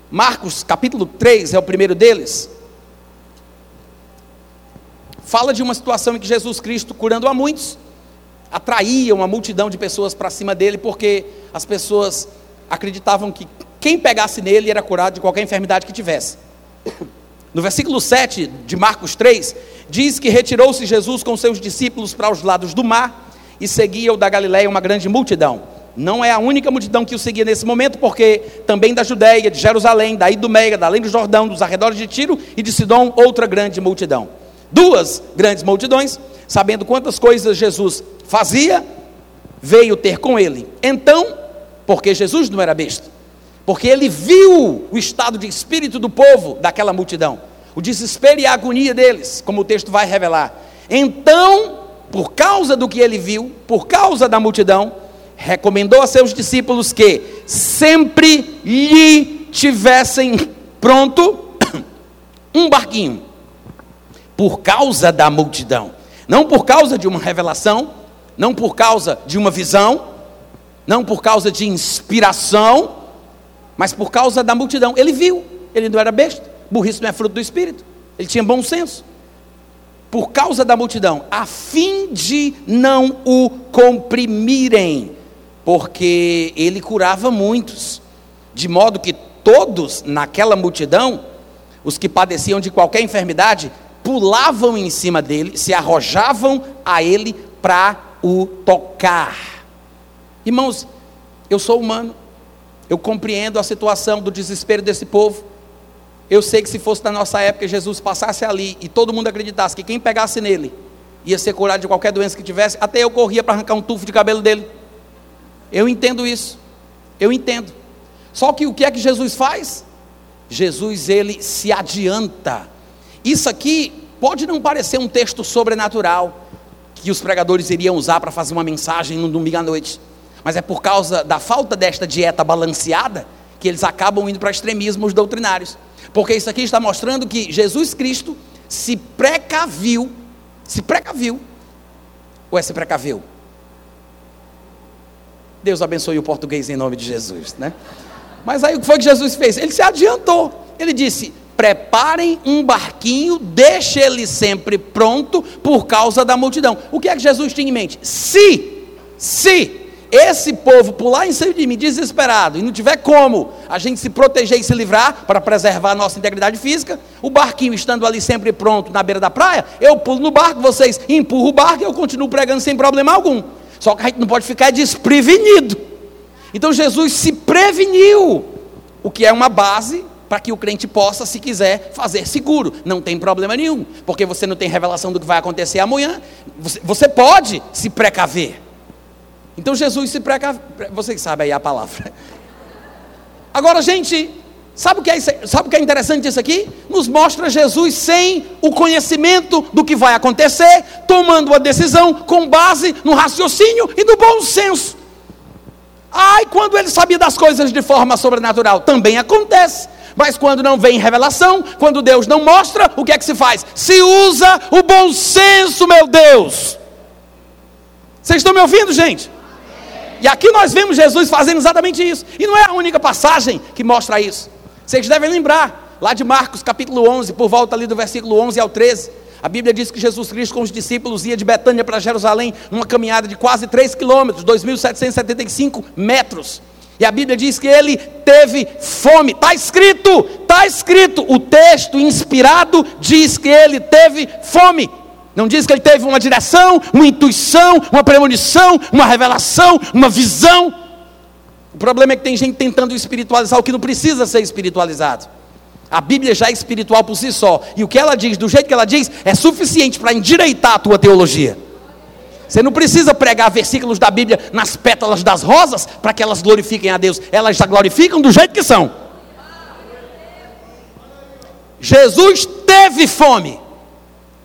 Marcos capítulo 3 é o primeiro deles. Fala de uma situação em que Jesus Cristo, curando a muitos, atraía uma multidão de pessoas para cima dele, porque as pessoas acreditavam que quem pegasse nele era curado de qualquer enfermidade que tivesse. No versículo 7 de Marcos 3, diz que retirou-se Jesus com seus discípulos para os lados do mar e seguia o da Galiléia uma grande multidão. Não é a única multidão que o seguia nesse momento, porque também da Judéia, de Jerusalém, da Idumeia, da além do Jordão, dos arredores de Tiro e de Sidom, outra grande multidão. Duas grandes multidões, sabendo quantas coisas Jesus fazia, veio ter com ele. Então, porque Jesus não era besta, porque ele viu o estado de espírito do povo, daquela multidão, o desespero e a agonia deles, como o texto vai revelar. Então, por causa do que ele viu, por causa da multidão, recomendou a seus discípulos que sempre lhe tivessem pronto um barquinho, por causa da multidão. Não por causa de uma revelação, não por causa de uma visão, não por causa de inspiração, mas por causa da multidão. Ele viu, ele não era besta, burrice não é fruto do espírito, ele tinha bom senso. Por causa da multidão, a fim de não o comprimirem, porque ele curava muitos, de modo que todos naquela multidão, os que padeciam de qualquer enfermidade, pulavam em cima dele, se arrojavam a ele para o tocar. Irmãos, eu sou humano, eu compreendo a situação do desespero desse povo. Eu sei que se fosse na nossa época, Jesus passasse ali e todo mundo acreditasse que quem pegasse nele ia ser curado de qualquer doença que tivesse, até eu corria para arrancar um tufo de cabelo dele. Eu entendo isso. Eu entendo. Só que o que é que Jesus faz? Jesus ele se adianta isso aqui pode não parecer um texto sobrenatural que os pregadores iriam usar para fazer uma mensagem no domingo à noite, mas é por causa da falta desta dieta balanceada que eles acabam indo para extremismos doutrinários. Porque isso aqui está mostrando que Jesus Cristo se precaviu, se precaviu, ou é se precaveu? Deus abençoe o português em nome de Jesus, né? Mas aí o que foi que Jesus fez? Ele se adiantou. Ele disse: preparem um barquinho, deixe ele sempre pronto por causa da multidão. O que é que Jesus tinha em mente? Se, se esse povo pular em cima de mim desesperado e não tiver como a gente se proteger e se livrar para preservar a nossa integridade física, o barquinho estando ali sempre pronto na beira da praia, eu pulo no barco, vocês empurram o barco e eu continuo pregando sem problema algum. Só que a gente não pode ficar desprevenido. Então Jesus se preveniu, o que é uma base para que o crente possa, se quiser, fazer seguro. Não tem problema nenhum, porque você não tem revelação do que vai acontecer amanhã. Você, você pode se precaver. Então Jesus se precave. Vocês sabem aí a palavra. Agora, gente, sabe o, que é, sabe o que é interessante disso aqui? Nos mostra Jesus sem o conhecimento do que vai acontecer, tomando uma decisão com base no raciocínio e no bom senso. Ai, quando ele sabia das coisas de forma sobrenatural, também acontece. Mas quando não vem revelação, quando Deus não mostra, o que é que se faz? Se usa o bom senso, meu Deus. Vocês estão me ouvindo, gente? E aqui nós vemos Jesus fazendo exatamente isso. E não é a única passagem que mostra isso. Vocês devem lembrar, lá de Marcos capítulo 11, por volta ali do versículo 11 ao 13. A Bíblia diz que Jesus Cristo com os discípulos ia de Betânia para Jerusalém, numa caminhada de quase 3 quilômetros, 2.775 metros. E a Bíblia diz que ele teve fome. Está escrito, está escrito. O texto inspirado diz que ele teve fome. Não diz que ele teve uma direção, uma intuição, uma premonição, uma revelação, uma visão. O problema é que tem gente tentando espiritualizar o que não precisa ser espiritualizado. A Bíblia já é espiritual por si só. E o que ela diz, do jeito que ela diz, é suficiente para endireitar a tua teologia. Você não precisa pregar versículos da Bíblia nas pétalas das rosas para que elas glorifiquem a Deus. Elas já glorificam do jeito que são. Jesus teve fome.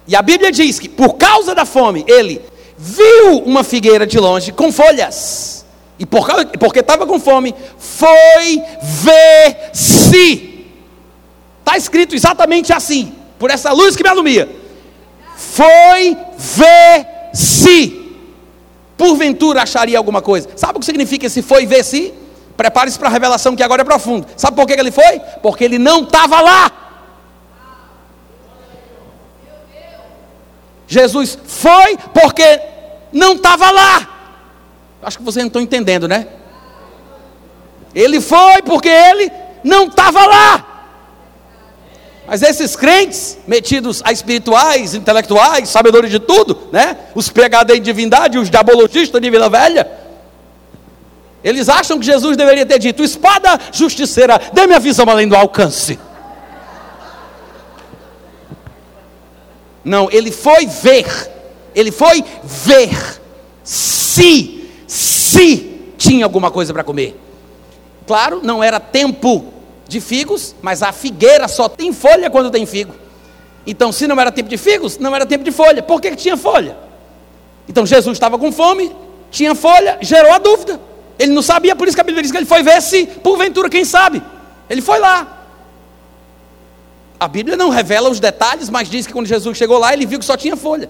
E a Bíblia diz que por causa da fome, ele viu uma figueira de longe com folhas. E por causa, porque estava com fome, foi ver se. Está escrito exatamente assim, por essa luz que me alumia. Foi ver se. Porventura acharia alguma coisa. Sabe o que significa esse foi ver se? Prepare-se para a revelação que agora é profundo. Sabe por que ele foi? Porque ele não estava lá. Jesus foi porque não estava lá. Acho que vocês não estão entendendo, né? Ele foi porque ele não estava lá. Mas esses crentes, metidos a espirituais, intelectuais, sabedores de tudo, né? Os pregadores de divindade, os diabologistas de Vila Velha, eles acham que Jesus deveria ter dito: espada justiceira, dê-me a visão além do alcance. Não, ele foi ver. Ele foi ver se, se tinha alguma coisa para comer. Claro, não era tempo de figos, mas a figueira só tem folha quando tem figo. Então, se não era tempo de figos, não era tempo de folha. Por que, que tinha folha? Então, Jesus estava com fome, tinha folha, gerou a dúvida. Ele não sabia, por isso que a Bíblia diz que ele foi ver se, porventura, quem sabe. Ele foi lá. A Bíblia não revela os detalhes, mas diz que quando Jesus chegou lá, ele viu que só tinha folha.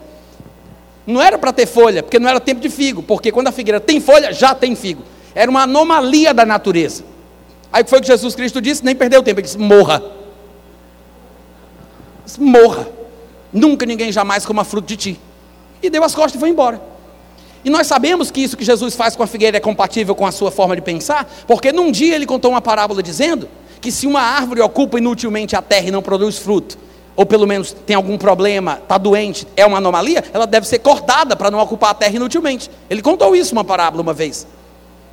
Não era para ter folha, porque não era tempo de figo, porque quando a figueira tem folha, já tem figo. Era uma anomalia da natureza. Aí o que foi que Jesus Cristo disse? Nem perdeu tempo, ele disse: morra. Disse, morra. Nunca ninguém jamais coma fruto de ti. E deu as costas e foi embora. E nós sabemos que isso que Jesus faz com a figueira é compatível com a sua forma de pensar, porque num dia ele contou uma parábola dizendo que se uma árvore ocupa inutilmente a terra e não produz fruto, ou pelo menos tem algum problema, está doente, é uma anomalia, ela deve ser cortada para não ocupar a terra inutilmente. Ele contou isso uma parábola uma vez,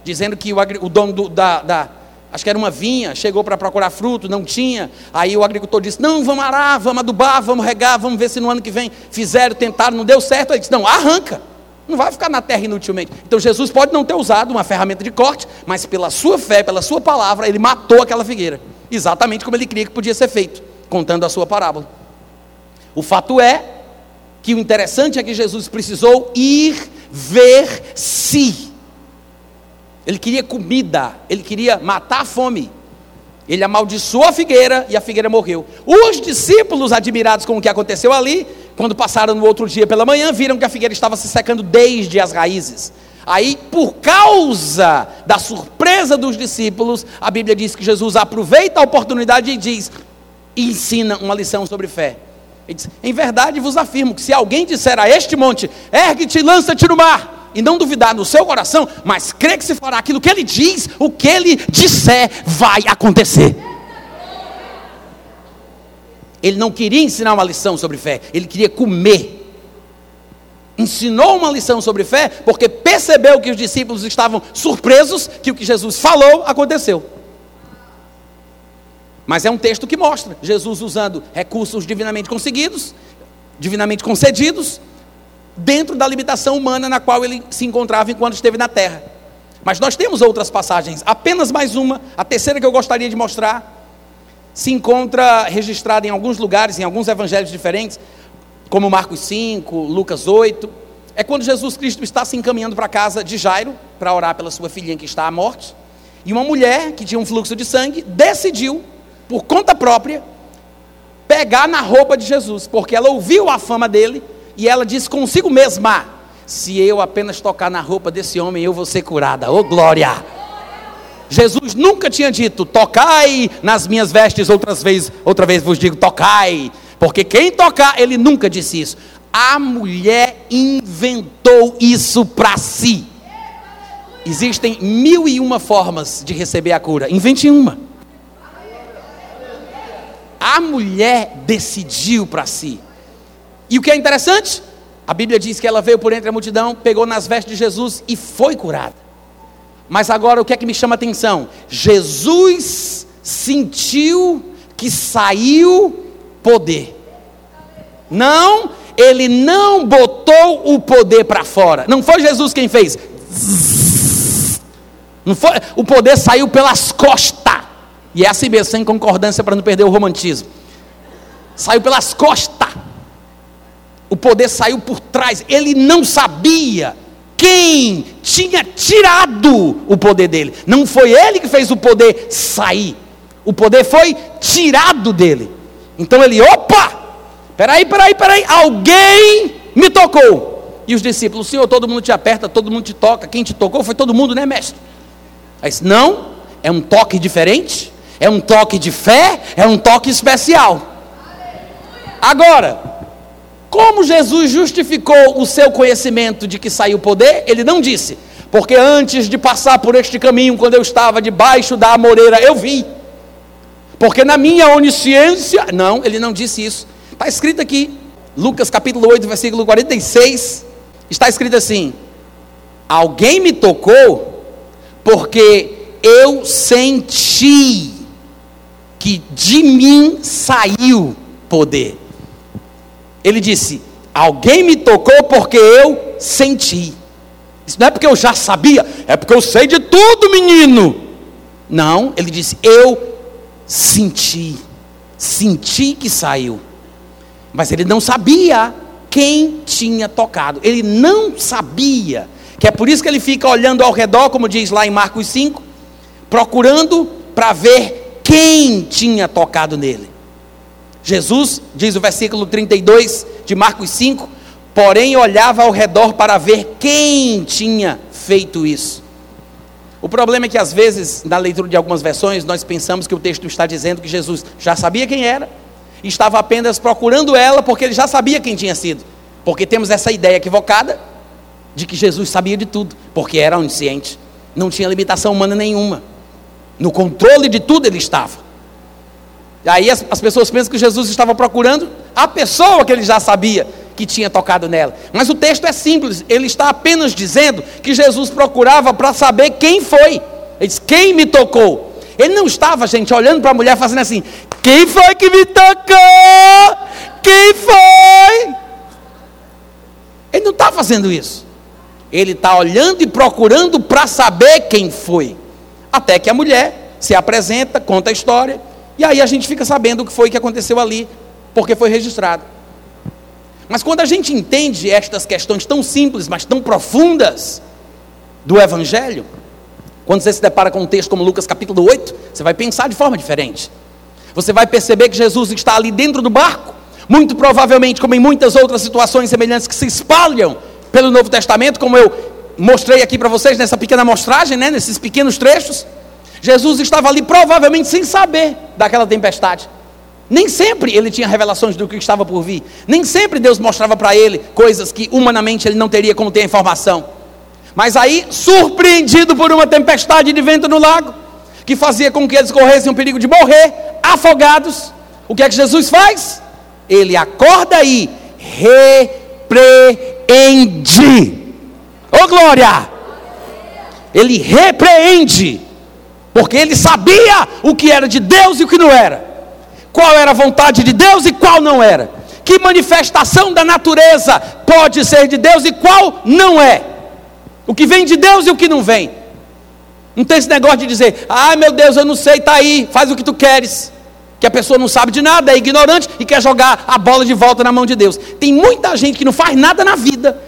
dizendo que o, o dono do, da, da, acho que era uma vinha, chegou para procurar fruto, não tinha, aí o agricultor disse, não, vamos arar, vamos adubar, vamos regar, vamos ver se no ano que vem fizeram, tentaram, não deu certo, ele disse, não, arranca, não vai ficar na terra inutilmente. Então Jesus pode não ter usado uma ferramenta de corte, mas pela sua fé, pela sua palavra, ele matou aquela figueira. Exatamente como ele queria que podia ser feito, contando a sua parábola. O fato é que o interessante é que Jesus precisou ir ver se. Ele queria comida, ele queria matar a fome. Ele amaldiçoou a figueira e a figueira morreu. Os discípulos, admirados com o que aconteceu ali, quando passaram no outro dia pela manhã, viram que a figueira estava se secando desde as raízes. Aí, por causa da surpresa dos discípulos, a Bíblia diz que Jesus aproveita a oportunidade e diz: e ensina uma lição sobre fé. Ele diz: Em verdade vos afirmo que se alguém disser a este monte, ergue-te e lança-te no mar, e não duvidar no seu coração, mas crer que se fará aquilo que ele diz, o que ele disser vai acontecer. Ele não queria ensinar uma lição sobre fé, ele queria comer. Ensinou uma lição sobre fé porque percebeu que os discípulos estavam surpresos que o que Jesus falou aconteceu. Mas é um texto que mostra Jesus usando recursos divinamente conseguidos, divinamente concedidos, dentro da limitação humana na qual ele se encontrava enquanto esteve na terra. Mas nós temos outras passagens, apenas mais uma, a terceira que eu gostaria de mostrar, se encontra registrada em alguns lugares, em alguns evangelhos diferentes, como Marcos 5, Lucas 8. É quando Jesus Cristo está se encaminhando para a casa de Jairo, para orar pela sua filhinha que está à morte, e uma mulher que tinha um fluxo de sangue decidiu por conta própria, pegar na roupa de Jesus, porque ela ouviu a fama dele e ela disse consigo mesma: Se eu apenas tocar na roupa desse homem, eu vou ser curada. Ô oh, glória! Jesus nunca tinha dito: Tocai nas minhas vestes, outras vezes, outra vez vos digo: Tocai, porque quem tocar, ele nunca disse isso. A mulher inventou isso para si. Existem mil e uma formas de receber a cura. Invente uma. A mulher decidiu para si. E o que é interessante? A Bíblia diz que ela veio por entre a multidão, pegou nas vestes de Jesus e foi curada. Mas agora o que é que me chama a atenção? Jesus sentiu que saiu poder. Não, ele não botou o poder para fora. Não foi Jesus quem fez. Não foi, o poder saiu pelas costas. E é assim mesmo, sem concordância para não perder o romantismo. Saiu pelas costas. O poder saiu por trás. Ele não sabia quem tinha tirado o poder dele. Não foi ele que fez o poder sair. O poder foi tirado dele. Então ele, opa! Peraí, peraí, peraí. Alguém me tocou. E os discípulos, Senhor, todo mundo te aperta, todo mundo te toca. Quem te tocou foi todo mundo, né, mestre? Aí disse, não, é um toque diferente. É um toque de fé, é um toque especial. Agora, como Jesus justificou o seu conhecimento de que saiu poder? Ele não disse, porque antes de passar por este caminho, quando eu estava debaixo da amoreira, eu vi. Porque na minha onisciência, não, ele não disse isso. Está escrito aqui, Lucas capítulo 8, versículo 46, está escrito assim: Alguém me tocou, porque eu senti que de mim saiu poder. Ele disse: Alguém me tocou porque eu senti. Isso não é porque eu já sabia, é porque eu sei de tudo, menino. Não, ele disse: Eu senti. Senti que saiu. Mas ele não sabia quem tinha tocado. Ele não sabia. Que é por isso que ele fica olhando ao redor, como diz lá em Marcos 5, procurando para ver quem tinha tocado nele. Jesus, diz o versículo 32 de Marcos 5, porém olhava ao redor para ver quem tinha feito isso. O problema é que às vezes, na leitura de algumas versões, nós pensamos que o texto está dizendo que Jesus já sabia quem era, estava apenas procurando ela porque ele já sabia quem tinha sido. Porque temos essa ideia equivocada de que Jesus sabia de tudo, porque era onisciente, não tinha limitação humana nenhuma. No controle de tudo ele estava. Aí as, as pessoas pensam que Jesus estava procurando a pessoa que ele já sabia que tinha tocado nela. Mas o texto é simples, ele está apenas dizendo que Jesus procurava para saber quem foi. Ele diz: Quem me tocou? Ele não estava, gente, olhando para a mulher fazendo assim: Quem foi que me tocou? Quem foi? Ele não está fazendo isso. Ele está olhando e procurando para saber quem foi. Até que a mulher se apresenta, conta a história, e aí a gente fica sabendo o que foi que aconteceu ali, porque foi registrado. Mas quando a gente entende estas questões tão simples, mas tão profundas do Evangelho, quando você se depara com um texto como Lucas capítulo 8, você vai pensar de forma diferente. Você vai perceber que Jesus está ali dentro do barco, muito provavelmente, como em muitas outras situações semelhantes que se espalham pelo Novo Testamento, como eu mostrei aqui para vocês nessa pequena amostragem, né, nesses pequenos trechos, Jesus estava ali provavelmente sem saber daquela tempestade. Nem sempre ele tinha revelações do que estava por vir. Nem sempre Deus mostrava para ele coisas que humanamente ele não teria como ter informação. Mas aí, surpreendido por uma tempestade de vento no lago, que fazia com que eles corressem o perigo de morrer, afogados, o que é que Jesus faz? Ele acorda e repreende. Ô oh, glória! Ele repreende, porque ele sabia o que era de Deus e o que não era, qual era a vontade de Deus e qual não era, que manifestação da natureza pode ser de Deus e qual não é, o que vem de Deus e o que não vem. Não tem esse negócio de dizer, ai meu Deus, eu não sei, está aí, faz o que tu queres. Que a pessoa não sabe de nada, é ignorante e quer jogar a bola de volta na mão de Deus. Tem muita gente que não faz nada na vida,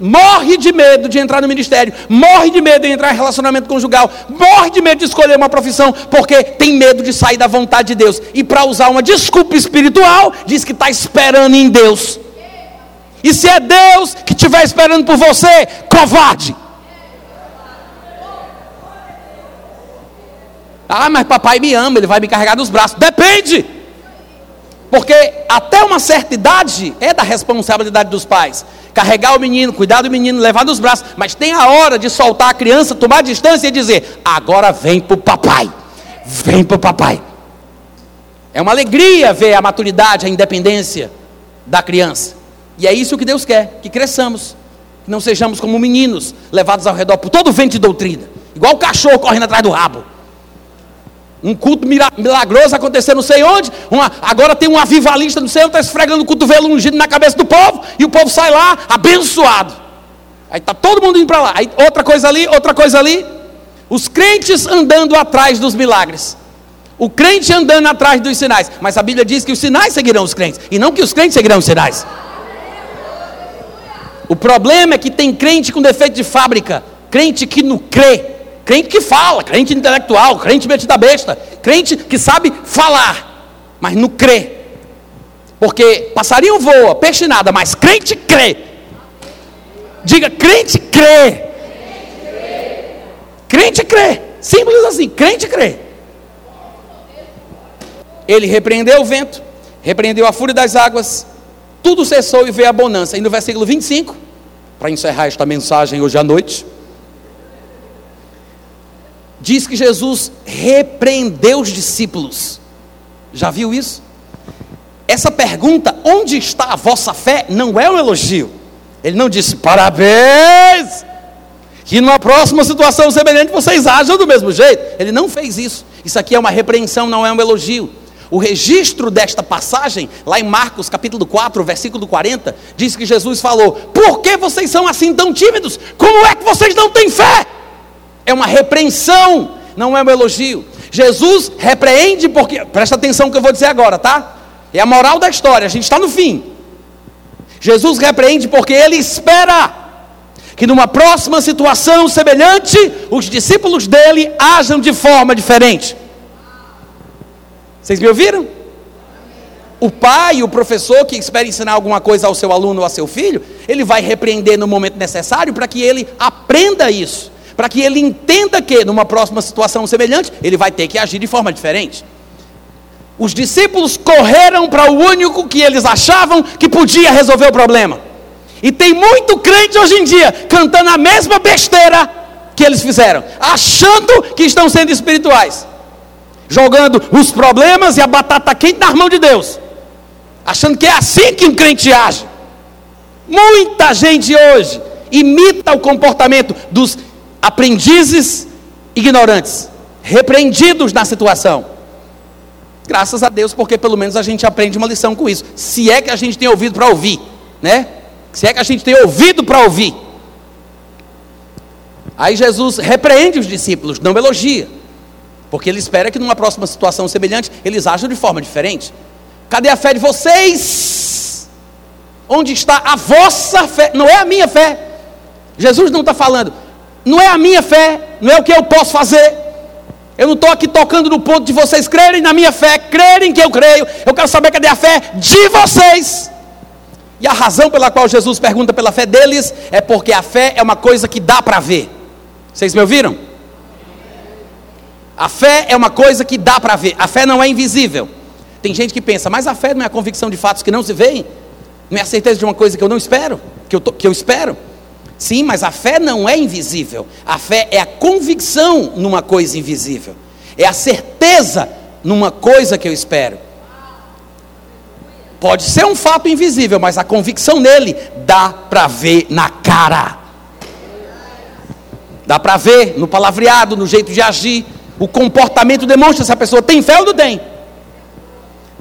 morre de medo de entrar no ministério, morre de medo de entrar em relacionamento conjugal, morre de medo de escolher uma profissão, porque tem medo de sair da vontade de Deus. E para usar uma desculpa espiritual, diz que está esperando em Deus. E se é Deus que estiver esperando por você, covarde. Ah, mas papai me ama, ele vai me carregar nos braços. Depende. Porque até uma certa idade é da responsabilidade dos pais. Carregar o menino, cuidar do menino, levar nos braços. Mas tem a hora de soltar a criança, tomar distância e dizer: agora vem para o papai. Vem para o papai. É uma alegria ver a maturidade, a independência da criança. E é isso que Deus quer: que cresçamos. Que não sejamos como meninos, levados ao redor por todo o vento de doutrina. Igual o cachorro correndo atrás do rabo. Um culto milagroso acontecendo não sei onde. Uma, agora tem um avivalista no céu, está esfregando o cotovelo ungido na cabeça do povo, e o povo sai lá abençoado. Aí está todo mundo indo para lá. Aí outra coisa ali, outra coisa ali. Os crentes andando atrás dos milagres. O crente andando atrás dos sinais. Mas a Bíblia diz que os sinais seguirão os crentes, e não que os crentes seguirão os sinais. O problema é que tem crente com defeito de fábrica, crente que não crê Crente que fala, crente intelectual, crente metida besta, crente que sabe falar, mas não crê. Porque passarinho voa, peixe nada, mas crente crê. Diga, crente crê. Crente crê. Simples assim, crente crê. Ele repreendeu o vento, repreendeu a fúria das águas, tudo cessou e veio a bonança. E no versículo 25, para encerrar esta mensagem hoje à noite, diz que Jesus repreendeu os discípulos. Já viu isso? Essa pergunta, onde está a vossa fé, não é um elogio. Ele não disse, parabéns, que numa próxima situação semelhante vocês ajam do mesmo jeito. Ele não fez isso. Isso aqui é uma repreensão, não é um elogio. O registro desta passagem, lá em Marcos capítulo 4, versículo 40, diz que Jesus falou: Por que vocês são assim tão tímidos? Como é que vocês não têm fé? É uma repreensão, não é um elogio. Jesus repreende porque, presta atenção no que eu vou dizer agora, tá? É a moral da história, a gente está no fim. Jesus repreende porque ele espera que numa próxima situação semelhante, os discípulos dele ajam de forma diferente. Vocês me ouviram? O pai, o professor que espera ensinar alguma coisa ao seu aluno ou ao seu filho, ele vai repreender no momento necessário para que ele aprenda isso para que ele entenda que, numa próxima situação semelhante, ele vai ter que agir de forma diferente. Os discípulos correram para o único que eles achavam que podia resolver o problema. E tem muito crente hoje em dia cantando a mesma besteira que eles fizeram, achando que estão sendo espirituais, jogando os problemas e a batata quente na mão de Deus, achando que é assim que um crente age. Muita gente hoje imita o comportamento dos aprendizes ignorantes, repreendidos na situação. Graças a Deus, porque pelo menos a gente aprende uma lição com isso. Se é que a gente tem ouvido para ouvir, né? Se é que a gente tem ouvido para ouvir. Aí Jesus repreende os discípulos, não elogia. Porque ele espera que numa próxima situação semelhante eles ajam de forma diferente. Cadê a fé de vocês? Onde está a vossa fé? Não é a minha fé. Jesus não está falando, não é a minha fé, não é o que eu posso fazer. Eu não estou aqui tocando no ponto de vocês crerem na minha fé, crerem que eu creio. Eu quero saber cadê a fé de vocês. E a razão pela qual Jesus pergunta pela fé deles é porque a fé é uma coisa que dá para ver. Vocês me ouviram? A fé é uma coisa que dá para ver. A fé não é invisível. Tem gente que pensa, mas a fé não é a convicção de fatos que não se veem? Não é a certeza de uma coisa que eu não espero? Que eu, tô, que eu espero? Sim, mas a fé não é invisível. A fé é a convicção numa coisa invisível. É a certeza numa coisa que eu espero. Pode ser um fato invisível, mas a convicção nele dá para ver na cara. Dá para ver no palavreado, no jeito de agir. O comportamento demonstra se a pessoa tem fé ou não tem.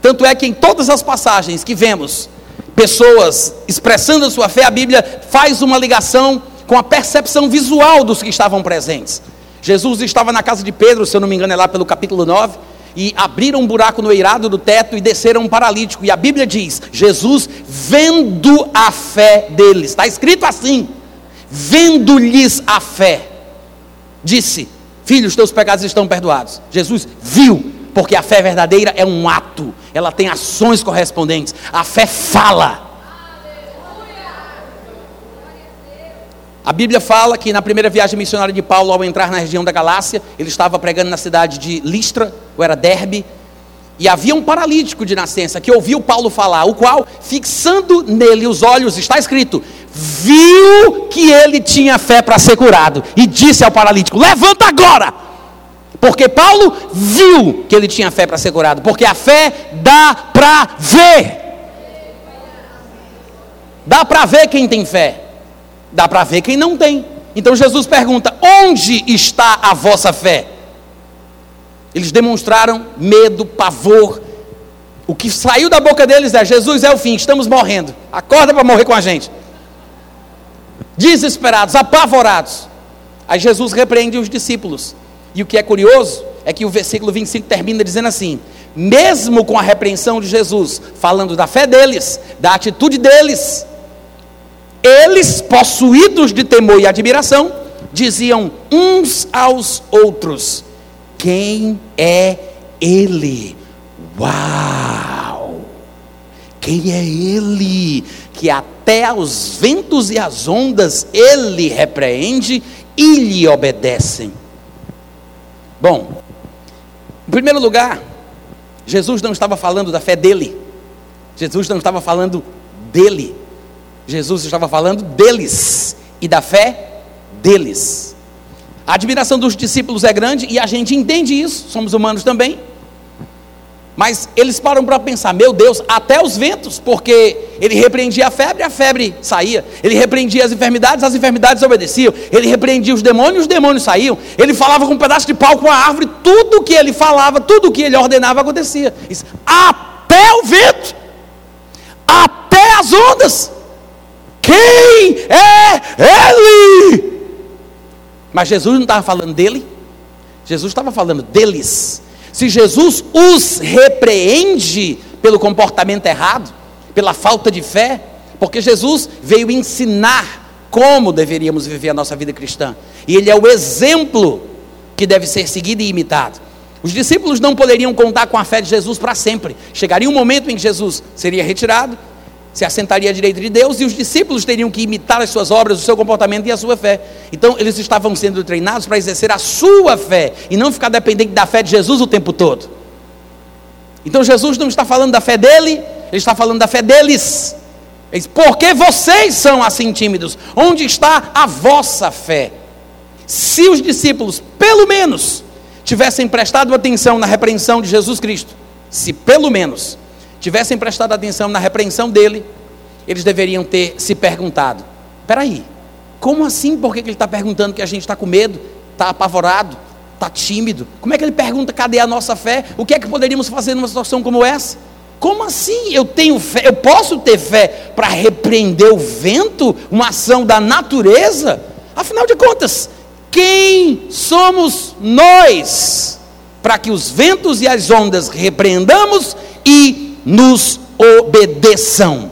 Tanto é que em todas as passagens que vemos pessoas expressando a sua fé, a Bíblia faz uma ligação com a percepção visual dos que estavam presentes. Jesus estava na casa de Pedro, se eu não me engano, é lá pelo capítulo 9 e abriram um buraco no eirado do teto e desceram um paralítico. E a Bíblia diz: Jesus, vendo a fé deles, está escrito assim: vendo-lhes a fé, disse: Filhos, teus pecados estão perdoados. Jesus viu, porque a fé verdadeira é um ato, ela tem ações correspondentes. A fé fala. A Bíblia fala que na primeira viagem missionária de Paulo, ao entrar na região da Galácia, ele estava pregando na cidade de Listra, ou era Derbe, e havia um paralítico de nascença que ouviu Paulo falar, o qual, fixando nele os olhos, está escrito, viu que ele tinha fé para ser curado, e disse ao paralítico: Levanta agora! Porque Paulo viu que ele tinha fé para ser curado, porque a fé dá para ver. Dá para ver quem tem fé. Dá para ver quem não tem. Então Jesus pergunta: onde está a vossa fé? Eles demonstraram medo, pavor. O que saiu da boca deles é: Jesus é o fim, estamos morrendo. Acorda para morrer com a gente. Desesperados, apavorados. Aí Jesus repreende os discípulos. E o que é curioso é que o versículo 25 termina dizendo assim: mesmo com a repreensão de Jesus, falando da fé deles, da atitude deles, eles, possuídos de temor e admiração, diziam uns aos outros: Quem é Ele? Uau! Quem é Ele? Que até os ventos e as ondas Ele repreende e lhe obedecem. Bom, em primeiro lugar, Jesus não estava falando da fé dele, Jesus não estava falando dele, Jesus estava falando deles e da fé deles. A admiração dos discípulos é grande e a gente entende isso, somos humanos também. Mas eles param para pensar, meu Deus, até os ventos, porque ele repreendia a febre, a febre saía. Ele repreendia as enfermidades, as enfermidades obedeciam. Ele repreendia os demônios, os demônios saíam. Ele falava com um pedaço de pau, com a árvore, tudo que ele falava, tudo que ele ordenava acontecia. Isso, até o vento, até as ondas. Quem é Ele? Mas Jesus não estava falando dele, Jesus estava falando deles. Se Jesus os repreende pelo comportamento errado, pela falta de fé, porque Jesus veio ensinar como deveríamos viver a nossa vida cristã, e Ele é o exemplo que deve ser seguido e imitado. Os discípulos não poderiam contar com a fé de Jesus para sempre. Chegaria um momento em que Jesus seria retirado, se assentaria à direita de Deus e os discípulos teriam que imitar as suas obras, o seu comportamento e a sua fé. Então eles estavam sendo treinados para exercer a sua fé e não ficar dependente da fé de Jesus o tempo todo. Então Jesus não está falando da fé dele, ele está falando da fé deles. Ele diz, porque vocês são assim tímidos? Onde está a vossa fé? Se os discípulos, pelo menos, tivessem prestado atenção na repreensão de Jesus Cristo, se pelo menos tivessem prestado atenção na repreensão dele, eles deveriam ter se perguntado: peraí, como assim? Por que ele está perguntando que a gente está com medo, está apavorado, está tímido? Como é que ele pergunta cadê a nossa fé? O que é que poderíamos fazer numa situação como essa? Como assim? Eu tenho fé, eu posso ter fé para repreender o vento, uma ação da natureza? Afinal de contas, quem somos nós para que os ventos e as ondas repreendamos e nos obedeçam.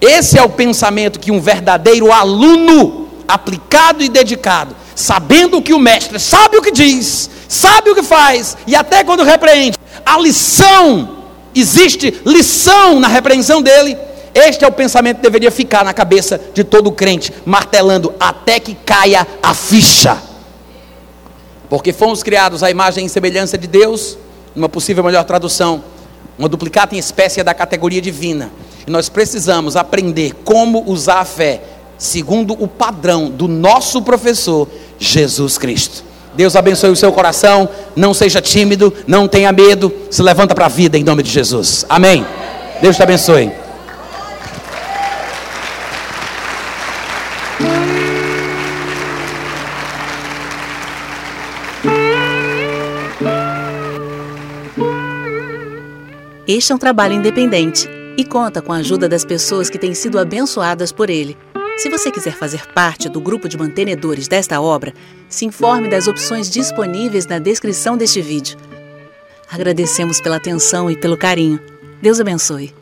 Esse é o pensamento que um verdadeiro aluno, aplicado e dedicado, sabendo que o mestre sabe o que diz, sabe o que faz, e até quando repreende, a lição, existe lição na repreensão dele. Este é o pensamento que deveria ficar na cabeça de todo crente, martelando até que caia a ficha. Porque fomos criados à imagem e semelhança de Deus, numa possível melhor tradução, uma duplicata em espécie da categoria divina. E nós precisamos aprender como usar a fé segundo o padrão do nosso professor, Jesus Cristo. Deus abençoe o seu coração, não seja tímido, não tenha medo, se levanta para a vida em nome de Jesus. Amém. Deus te abençoe. Este é um trabalho independente e conta com a ajuda das pessoas que têm sido abençoadas por ele. Se você quiser fazer parte do grupo de mantenedores desta obra, se informe das opções disponíveis na descrição deste vídeo. Agradecemos pela atenção e pelo carinho. Deus abençoe.